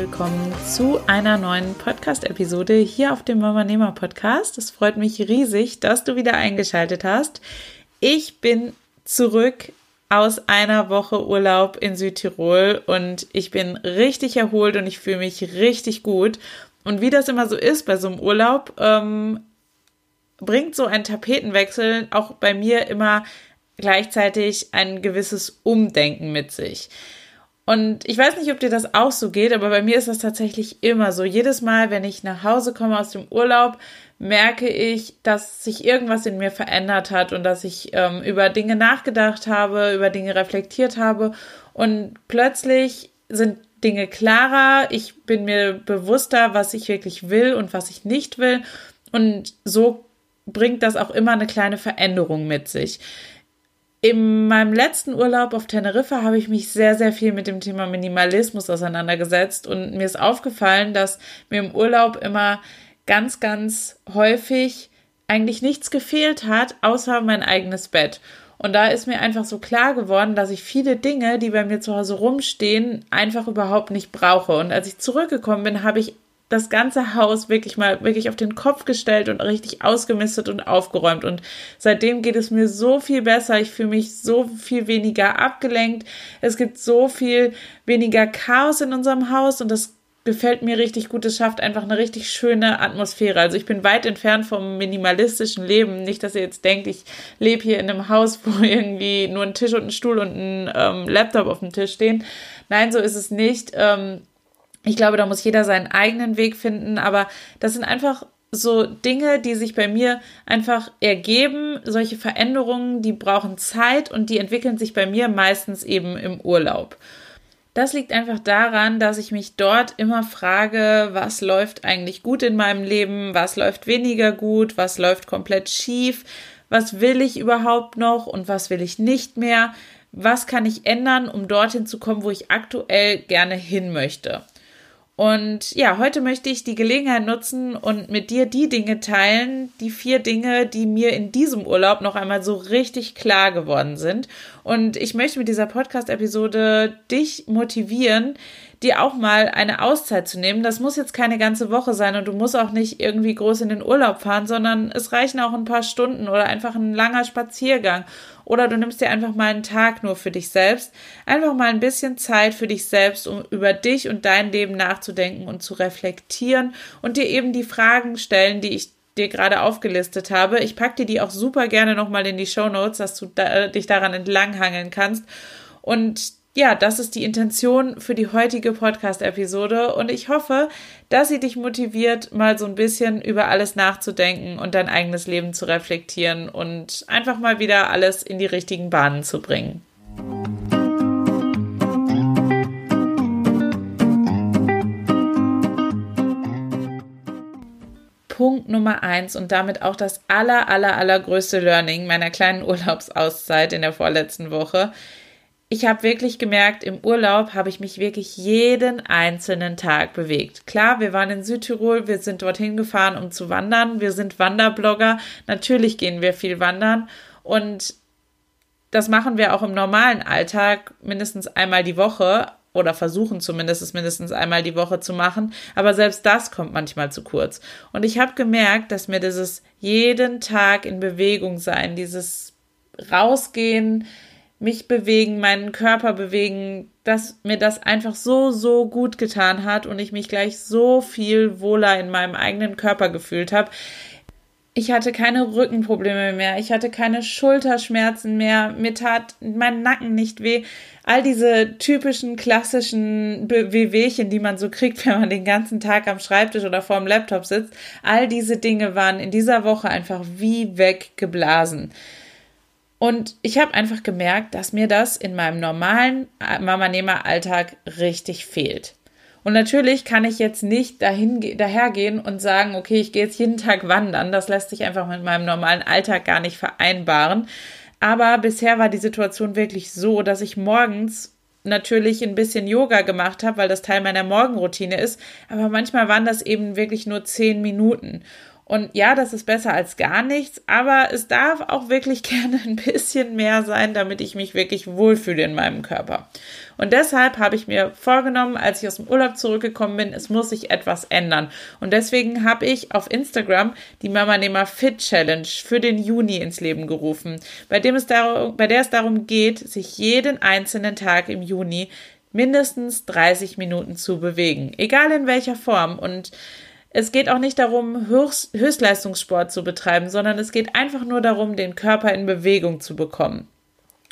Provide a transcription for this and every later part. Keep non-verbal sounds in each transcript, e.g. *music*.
Willkommen zu einer neuen Podcast-Episode hier auf dem Mama Nehmer Podcast. Es freut mich riesig, dass du wieder eingeschaltet hast. Ich bin zurück aus einer Woche Urlaub in Südtirol und ich bin richtig erholt und ich fühle mich richtig gut. Und wie das immer so ist bei so einem Urlaub, ähm, bringt so ein Tapetenwechsel auch bei mir immer gleichzeitig ein gewisses Umdenken mit sich. Und ich weiß nicht, ob dir das auch so geht, aber bei mir ist das tatsächlich immer so. Jedes Mal, wenn ich nach Hause komme aus dem Urlaub, merke ich, dass sich irgendwas in mir verändert hat und dass ich ähm, über Dinge nachgedacht habe, über Dinge reflektiert habe und plötzlich sind Dinge klarer, ich bin mir bewusster, was ich wirklich will und was ich nicht will und so bringt das auch immer eine kleine Veränderung mit sich. In meinem letzten Urlaub auf Teneriffa habe ich mich sehr, sehr viel mit dem Thema Minimalismus auseinandergesetzt und mir ist aufgefallen, dass mir im Urlaub immer ganz, ganz häufig eigentlich nichts gefehlt hat, außer mein eigenes Bett. Und da ist mir einfach so klar geworden, dass ich viele Dinge, die bei mir zu Hause rumstehen, einfach überhaupt nicht brauche. Und als ich zurückgekommen bin, habe ich das ganze Haus wirklich mal wirklich auf den Kopf gestellt und richtig ausgemistet und aufgeräumt. Und seitdem geht es mir so viel besser. Ich fühle mich so viel weniger abgelenkt. Es gibt so viel weniger Chaos in unserem Haus und das gefällt mir richtig gut. Es schafft einfach eine richtig schöne Atmosphäre. Also ich bin weit entfernt vom minimalistischen Leben. Nicht, dass ihr jetzt denkt, ich lebe hier in einem Haus, wo *laughs* irgendwie nur ein Tisch und ein Stuhl und ein ähm, Laptop auf dem Tisch stehen. Nein, so ist es nicht. Ähm, ich glaube, da muss jeder seinen eigenen Weg finden, aber das sind einfach so Dinge, die sich bei mir einfach ergeben. Solche Veränderungen, die brauchen Zeit und die entwickeln sich bei mir meistens eben im Urlaub. Das liegt einfach daran, dass ich mich dort immer frage, was läuft eigentlich gut in meinem Leben, was läuft weniger gut, was läuft komplett schief, was will ich überhaupt noch und was will ich nicht mehr, was kann ich ändern, um dorthin zu kommen, wo ich aktuell gerne hin möchte. Und ja, heute möchte ich die Gelegenheit nutzen und mit dir die Dinge teilen, die vier Dinge, die mir in diesem Urlaub noch einmal so richtig klar geworden sind. Und ich möchte mit dieser Podcast-Episode dich motivieren, dir auch mal eine Auszeit zu nehmen. Das muss jetzt keine ganze Woche sein und du musst auch nicht irgendwie groß in den Urlaub fahren, sondern es reichen auch ein paar Stunden oder einfach ein langer Spaziergang. Oder du nimmst dir einfach mal einen Tag nur für dich selbst. Einfach mal ein bisschen Zeit für dich selbst, um über dich und dein Leben nachzudenken und zu reflektieren und dir eben die Fragen stellen, die ich dir gerade aufgelistet habe. Ich packe dir die auch super gerne nochmal in die Show Notes, dass du da, dich daran entlanghangeln kannst. Und ja, das ist die Intention für die heutige Podcast-Episode und ich hoffe, dass sie dich motiviert, mal so ein bisschen über alles nachzudenken und dein eigenes Leben zu reflektieren und einfach mal wieder alles in die richtigen Bahnen zu bringen. Punkt Nummer eins und damit auch das aller, aller, allergrößte Learning meiner kleinen Urlaubsauszeit in der vorletzten Woche ich habe wirklich gemerkt, im Urlaub habe ich mich wirklich jeden einzelnen Tag bewegt. Klar, wir waren in Südtirol, wir sind dorthin gefahren, um zu wandern. Wir sind Wanderblogger. Natürlich gehen wir viel wandern und das machen wir auch im normalen Alltag mindestens einmal die Woche oder versuchen zumindest es mindestens einmal die Woche zu machen. Aber selbst das kommt manchmal zu kurz. Und ich habe gemerkt, dass mir dieses jeden Tag in Bewegung sein, dieses rausgehen, mich bewegen, meinen Körper bewegen, dass mir das einfach so, so gut getan hat und ich mich gleich so viel wohler in meinem eigenen Körper gefühlt habe. Ich hatte keine Rückenprobleme mehr, ich hatte keine Schulterschmerzen mehr, mir tat mein Nacken nicht weh. All diese typischen klassischen Wehwehchen, die man so kriegt, *laughs* wenn man den ganzen Tag am Schreibtisch oder vor dem Laptop sitzt, all diese Dinge waren in dieser Woche einfach wie weggeblasen. Und ich habe einfach gemerkt, dass mir das in meinem normalen Mama-Nehmer-Alltag richtig fehlt. Und natürlich kann ich jetzt nicht dahin, dahergehen und sagen, okay, ich gehe jetzt jeden Tag wandern. Das lässt sich einfach mit meinem normalen Alltag gar nicht vereinbaren. Aber bisher war die Situation wirklich so, dass ich morgens natürlich ein bisschen Yoga gemacht habe, weil das Teil meiner Morgenroutine ist. Aber manchmal waren das eben wirklich nur zehn Minuten. Und ja, das ist besser als gar nichts, aber es darf auch wirklich *laughs* gerne ein bisschen mehr sein, damit ich mich wirklich wohlfühle in meinem Körper. Und deshalb habe ich mir vorgenommen, als ich aus dem Urlaub zurückgekommen bin, es muss sich etwas ändern. Und deswegen habe ich auf Instagram die Mama Nehmer Fit Challenge für den Juni ins Leben gerufen, bei, dem es darum, bei der es darum geht, sich jeden einzelnen Tag im Juni mindestens 30 Minuten zu bewegen, egal in welcher Form. Und es geht auch nicht darum, Höchst Höchstleistungssport zu betreiben, sondern es geht einfach nur darum, den Körper in Bewegung zu bekommen.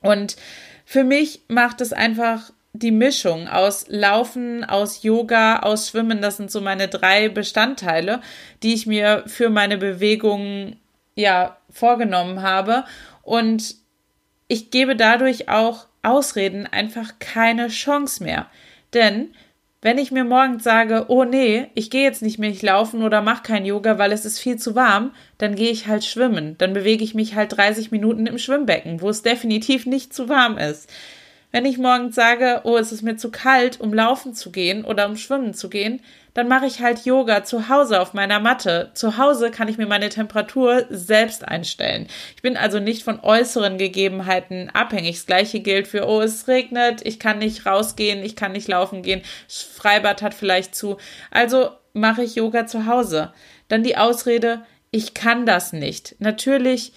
Und für mich macht es einfach die Mischung aus Laufen, aus Yoga, aus Schwimmen, das sind so meine drei Bestandteile, die ich mir für meine Bewegung ja vorgenommen habe. Und ich gebe dadurch auch Ausreden einfach keine Chance mehr. Denn wenn ich mir morgens sage, oh nee, ich gehe jetzt nicht mehr laufen oder mache kein Yoga, weil es ist viel zu warm, dann gehe ich halt schwimmen. Dann bewege ich mich halt 30 Minuten im Schwimmbecken, wo es definitiv nicht zu warm ist. Wenn ich morgens sage, oh, es ist mir zu kalt, um laufen zu gehen oder um schwimmen zu gehen, dann mache ich halt Yoga zu Hause auf meiner Matte. Zu Hause kann ich mir meine Temperatur selbst einstellen. Ich bin also nicht von äußeren Gegebenheiten abhängig. Das gleiche gilt für, oh, es regnet, ich kann nicht rausgehen, ich kann nicht laufen gehen, Freibad hat vielleicht zu. Also mache ich Yoga zu Hause. Dann die Ausrede, ich kann das nicht. Natürlich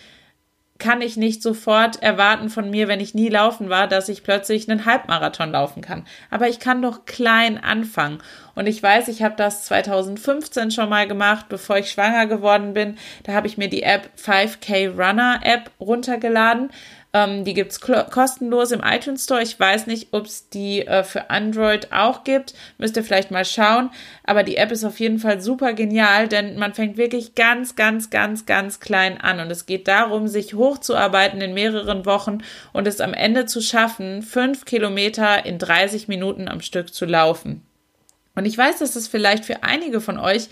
kann ich nicht sofort erwarten von mir, wenn ich nie laufen war, dass ich plötzlich einen Halbmarathon laufen kann. Aber ich kann doch klein anfangen. Und ich weiß, ich habe das 2015 schon mal gemacht, bevor ich schwanger geworden bin. Da habe ich mir die App 5K Runner App runtergeladen ähm, die gibt's kostenlos im iTunes Store. Ich weiß nicht, ob es die äh, für Android auch gibt. Müsst ihr vielleicht mal schauen. Aber die App ist auf jeden Fall super genial, denn man fängt wirklich ganz, ganz, ganz, ganz klein an. Und es geht darum, sich hochzuarbeiten in mehreren Wochen und es am Ende zu schaffen, fünf Kilometer in 30 Minuten am Stück zu laufen. Und ich weiß, dass das vielleicht für einige von euch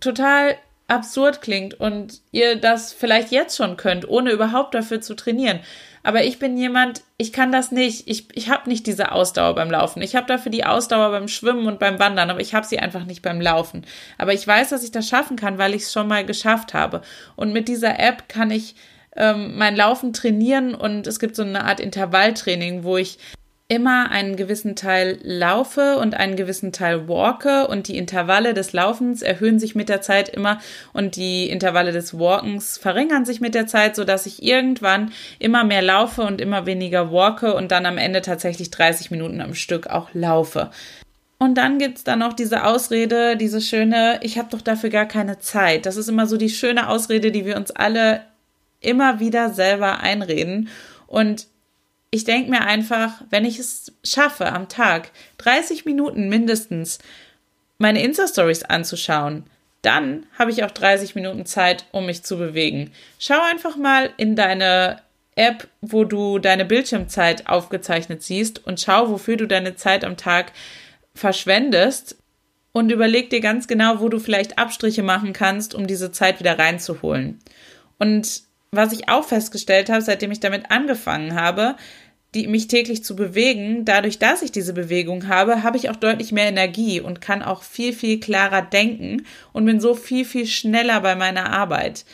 total absurd klingt und ihr das vielleicht jetzt schon könnt, ohne überhaupt dafür zu trainieren. Aber ich bin jemand, ich kann das nicht. Ich, ich habe nicht diese Ausdauer beim Laufen. Ich habe dafür die Ausdauer beim Schwimmen und beim Wandern, aber ich habe sie einfach nicht beim Laufen. Aber ich weiß, dass ich das schaffen kann, weil ich es schon mal geschafft habe. Und mit dieser App kann ich ähm, mein Laufen trainieren und es gibt so eine Art Intervalltraining, wo ich immer einen gewissen Teil laufe und einen gewissen Teil walke und die Intervalle des Laufens erhöhen sich mit der Zeit immer und die Intervalle des Walkens verringern sich mit der Zeit, so dass ich irgendwann immer mehr laufe und immer weniger walke und dann am Ende tatsächlich 30 Minuten am Stück auch laufe. Und dann gibt's da noch diese Ausrede, diese schöne, ich habe doch dafür gar keine Zeit. Das ist immer so die schöne Ausrede, die wir uns alle immer wieder selber einreden. Und ich denke mir einfach, wenn ich es schaffe, am Tag 30 Minuten mindestens meine Insta-Stories anzuschauen, dann habe ich auch 30 Minuten Zeit, um mich zu bewegen. Schau einfach mal in deine App, wo du deine Bildschirmzeit aufgezeichnet siehst und schau, wofür du deine Zeit am Tag verschwendest und überleg dir ganz genau, wo du vielleicht Abstriche machen kannst, um diese Zeit wieder reinzuholen. Und was ich auch festgestellt habe, seitdem ich damit angefangen habe, die mich täglich zu bewegen, dadurch, dass ich diese Bewegung habe, habe ich auch deutlich mehr Energie und kann auch viel, viel klarer denken und bin so viel, viel schneller bei meiner Arbeit.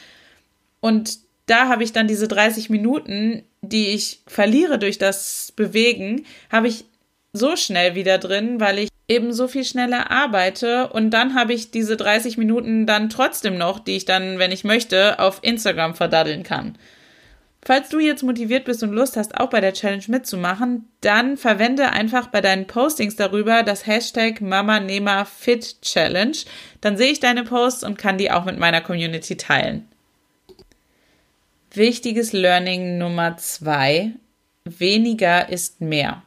Und da habe ich dann diese 30 Minuten, die ich verliere durch das Bewegen, habe ich so schnell wieder drin, weil ich eben so viel schneller arbeite und dann habe ich diese 30 Minuten dann trotzdem noch, die ich dann, wenn ich möchte, auf Instagram verdaddeln kann. Falls du jetzt motiviert bist und Lust hast, auch bei der Challenge mitzumachen, dann verwende einfach bei deinen Postings darüber das Hashtag MamaNehmerFitChallenge. Dann sehe ich deine Posts und kann die auch mit meiner Community teilen. Wichtiges Learning Nummer zwei. Weniger ist mehr.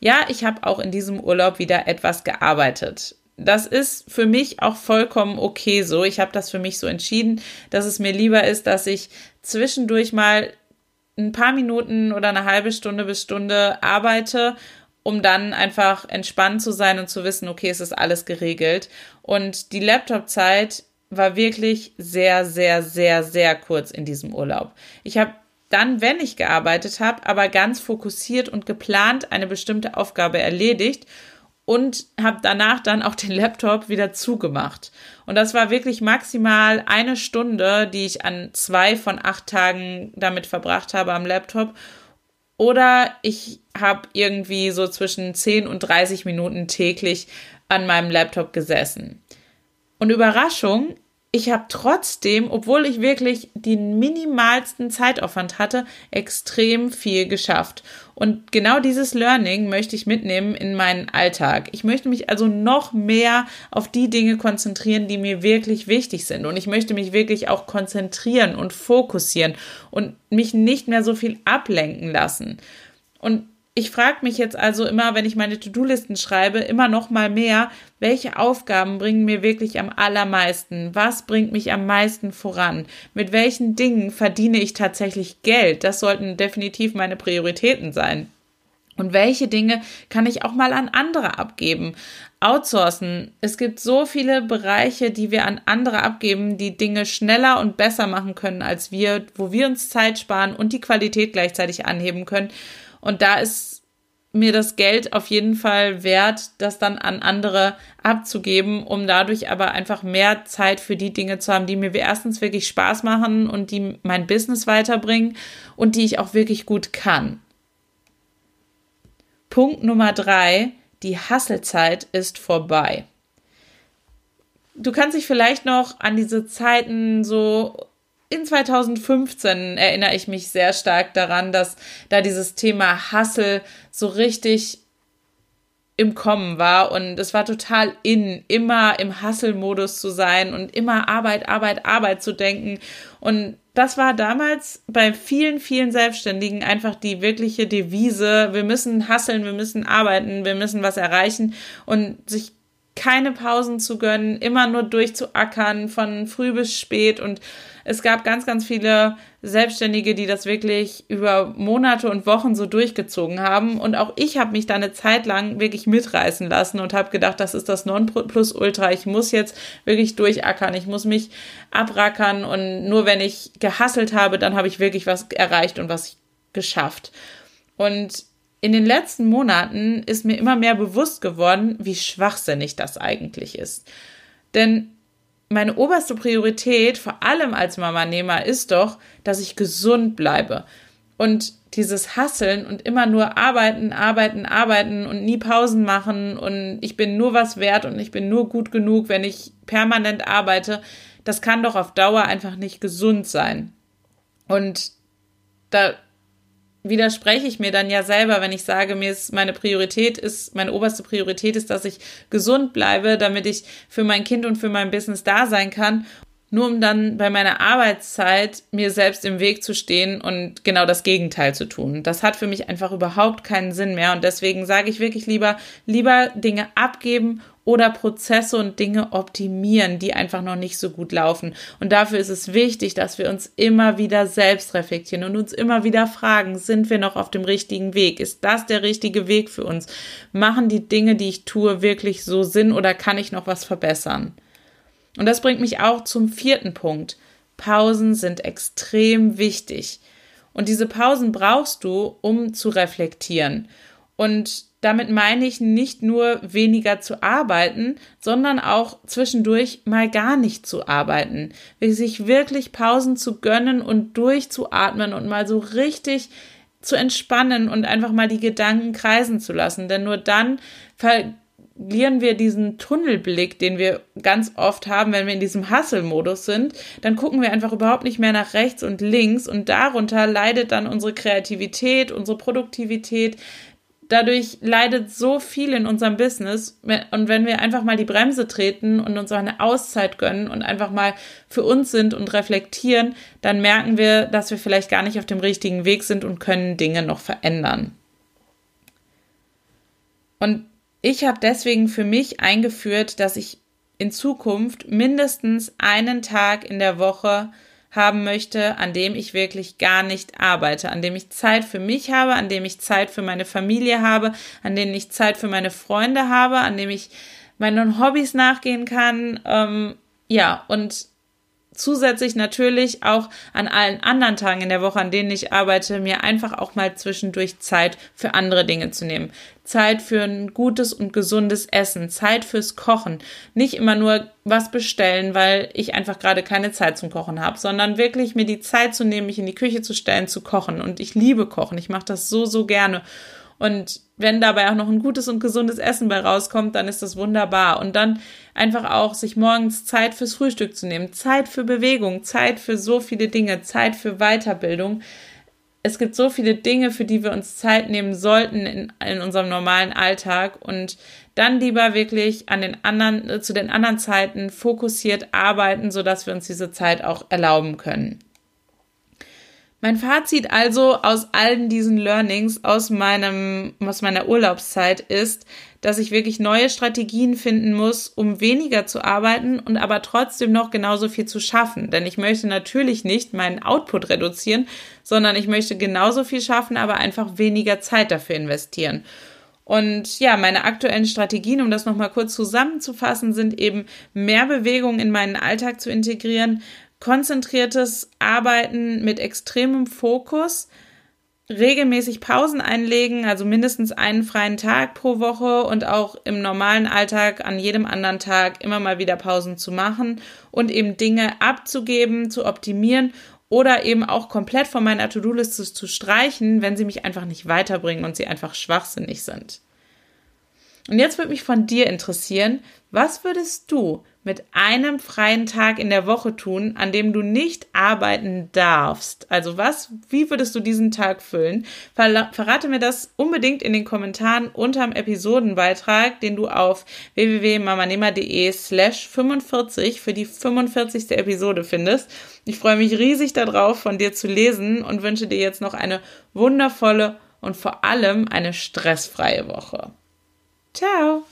Ja, ich habe auch in diesem Urlaub wieder etwas gearbeitet. Das ist für mich auch vollkommen okay so. Ich habe das für mich so entschieden, dass es mir lieber ist, dass ich zwischendurch mal ein paar Minuten oder eine halbe Stunde bis Stunde arbeite, um dann einfach entspannt zu sein und zu wissen, okay, es ist alles geregelt. Und die Laptop-Zeit war wirklich sehr, sehr, sehr, sehr kurz in diesem Urlaub. Ich habe dann, wenn ich gearbeitet habe, aber ganz fokussiert und geplant eine bestimmte Aufgabe erledigt und habe danach dann auch den Laptop wieder zugemacht. Und das war wirklich maximal eine Stunde, die ich an zwei von acht Tagen damit verbracht habe am Laptop. Oder ich habe irgendwie so zwischen 10 und 30 Minuten täglich an meinem Laptop gesessen. Und Überraschung, ich habe trotzdem, obwohl ich wirklich den minimalsten Zeitaufwand hatte, extrem viel geschafft. Und genau dieses Learning möchte ich mitnehmen in meinen Alltag. Ich möchte mich also noch mehr auf die Dinge konzentrieren, die mir wirklich wichtig sind. Und ich möchte mich wirklich auch konzentrieren und fokussieren und mich nicht mehr so viel ablenken lassen. Und ich frage mich jetzt also immer, wenn ich meine To-Do-Listen schreibe, immer noch mal mehr, welche Aufgaben bringen mir wirklich am allermeisten? Was bringt mich am meisten voran? Mit welchen Dingen verdiene ich tatsächlich Geld? Das sollten definitiv meine Prioritäten sein. Und welche Dinge kann ich auch mal an andere abgeben? Outsourcen. Es gibt so viele Bereiche, die wir an andere abgeben, die Dinge schneller und besser machen können als wir, wo wir uns Zeit sparen und die Qualität gleichzeitig anheben können. Und da ist mir das Geld auf jeden Fall wert, das dann an andere abzugeben, um dadurch aber einfach mehr Zeit für die Dinge zu haben, die mir erstens wirklich Spaß machen und die mein Business weiterbringen und die ich auch wirklich gut kann. Punkt Nummer drei, die Hasselzeit ist vorbei. Du kannst dich vielleicht noch an diese Zeiten so in 2015 erinnere ich mich sehr stark daran, dass da dieses Thema Hustle so richtig im Kommen war und es war total in, immer im Hustle-Modus zu sein und immer Arbeit, Arbeit, Arbeit zu denken. Und das war damals bei vielen, vielen Selbstständigen einfach die wirkliche Devise. Wir müssen hasseln, wir müssen arbeiten, wir müssen was erreichen und sich keine Pausen zu gönnen, immer nur durchzuackern von früh bis spät und es gab ganz, ganz viele Selbstständige, die das wirklich über Monate und Wochen so durchgezogen haben. Und auch ich habe mich da eine Zeit lang wirklich mitreißen lassen und habe gedacht, das ist das Nonplusultra. Ich muss jetzt wirklich durchackern. Ich muss mich abrackern. Und nur wenn ich gehasselt habe, dann habe ich wirklich was erreicht und was geschafft. Und in den letzten Monaten ist mir immer mehr bewusst geworden, wie schwachsinnig das eigentlich ist. Denn meine oberste Priorität, vor allem als Mama-Nehmer, ist doch, dass ich gesund bleibe. Und dieses Hasseln und immer nur arbeiten, arbeiten, arbeiten und nie Pausen machen und ich bin nur was wert und ich bin nur gut genug, wenn ich permanent arbeite, das kann doch auf Dauer einfach nicht gesund sein. Und da widerspreche ich mir dann ja selber, wenn ich sage, mir ist meine Priorität ist, meine oberste Priorität ist, dass ich gesund bleibe, damit ich für mein Kind und für mein Business da sein kann, nur um dann bei meiner Arbeitszeit mir selbst im Weg zu stehen und genau das Gegenteil zu tun. Das hat für mich einfach überhaupt keinen Sinn mehr und deswegen sage ich wirklich lieber, lieber Dinge abgeben oder Prozesse und Dinge optimieren, die einfach noch nicht so gut laufen. Und dafür ist es wichtig, dass wir uns immer wieder selbst reflektieren und uns immer wieder fragen, sind wir noch auf dem richtigen Weg? Ist das der richtige Weg für uns? Machen die Dinge, die ich tue, wirklich so Sinn oder kann ich noch was verbessern? Und das bringt mich auch zum vierten Punkt. Pausen sind extrem wichtig. Und diese Pausen brauchst du, um zu reflektieren. Und damit meine ich nicht nur weniger zu arbeiten, sondern auch zwischendurch mal gar nicht zu arbeiten. Sich wirklich Pausen zu gönnen und durchzuatmen und mal so richtig zu entspannen und einfach mal die Gedanken kreisen zu lassen. Denn nur dann verlieren wir diesen Tunnelblick, den wir ganz oft haben, wenn wir in diesem Hustle-Modus sind, dann gucken wir einfach überhaupt nicht mehr nach rechts und links und darunter leidet dann unsere Kreativität, unsere Produktivität, dadurch leidet so viel in unserem Business. Und wenn wir einfach mal die Bremse treten und uns auch eine Auszeit gönnen und einfach mal für uns sind und reflektieren, dann merken wir, dass wir vielleicht gar nicht auf dem richtigen Weg sind und können Dinge noch verändern. Und ich habe deswegen für mich eingeführt, dass ich in Zukunft mindestens einen Tag in der Woche haben möchte, an dem ich wirklich gar nicht arbeite, an dem ich Zeit für mich habe, an dem ich Zeit für meine Familie habe, an dem ich Zeit für meine Freunde habe, an dem ich meinen Hobbys nachgehen kann. Ähm, ja, und zusätzlich natürlich auch an allen anderen Tagen in der Woche, an denen ich arbeite, mir einfach auch mal zwischendurch Zeit für andere Dinge zu nehmen. Zeit für ein gutes und gesundes Essen, Zeit fürs Kochen. Nicht immer nur was bestellen, weil ich einfach gerade keine Zeit zum Kochen habe, sondern wirklich mir die Zeit zu nehmen, mich in die Küche zu stellen, zu kochen. Und ich liebe Kochen. Ich mache das so, so gerne. Und wenn dabei auch noch ein gutes und gesundes Essen bei rauskommt, dann ist das wunderbar. Und dann einfach auch sich morgens Zeit fürs Frühstück zu nehmen, Zeit für Bewegung, Zeit für so viele Dinge, Zeit für Weiterbildung. Es gibt so viele Dinge, für die wir uns Zeit nehmen sollten in, in unserem normalen Alltag und dann lieber wirklich an den anderen, zu den anderen Zeiten fokussiert arbeiten, sodass wir uns diese Zeit auch erlauben können. Mein Fazit also aus allen diesen Learnings aus meinem, aus meiner Urlaubszeit ist, dass ich wirklich neue Strategien finden muss, um weniger zu arbeiten und aber trotzdem noch genauso viel zu schaffen. Denn ich möchte natürlich nicht meinen Output reduzieren, sondern ich möchte genauso viel schaffen, aber einfach weniger Zeit dafür investieren. Und ja, meine aktuellen Strategien, um das nochmal kurz zusammenzufassen, sind eben mehr Bewegung in meinen Alltag zu integrieren, konzentriertes Arbeiten mit extremem Fokus, regelmäßig Pausen einlegen, also mindestens einen freien Tag pro Woche und auch im normalen Alltag an jedem anderen Tag immer mal wieder Pausen zu machen und eben Dinge abzugeben, zu optimieren oder eben auch komplett von meiner To-Do-Liste zu streichen, wenn sie mich einfach nicht weiterbringen und sie einfach schwachsinnig sind. Und jetzt würde mich von dir interessieren, was würdest du mit einem freien Tag in der Woche tun, an dem du nicht arbeiten darfst? Also was, wie würdest du diesen Tag füllen? verrate mir das unbedingt in den Kommentaren unterm Episodenbeitrag, den du auf www.mamanema.de slash 45 für die 45. Episode findest. Ich freue mich riesig darauf, von dir zu lesen und wünsche dir jetzt noch eine wundervolle und vor allem eine stressfreie Woche. Ciao!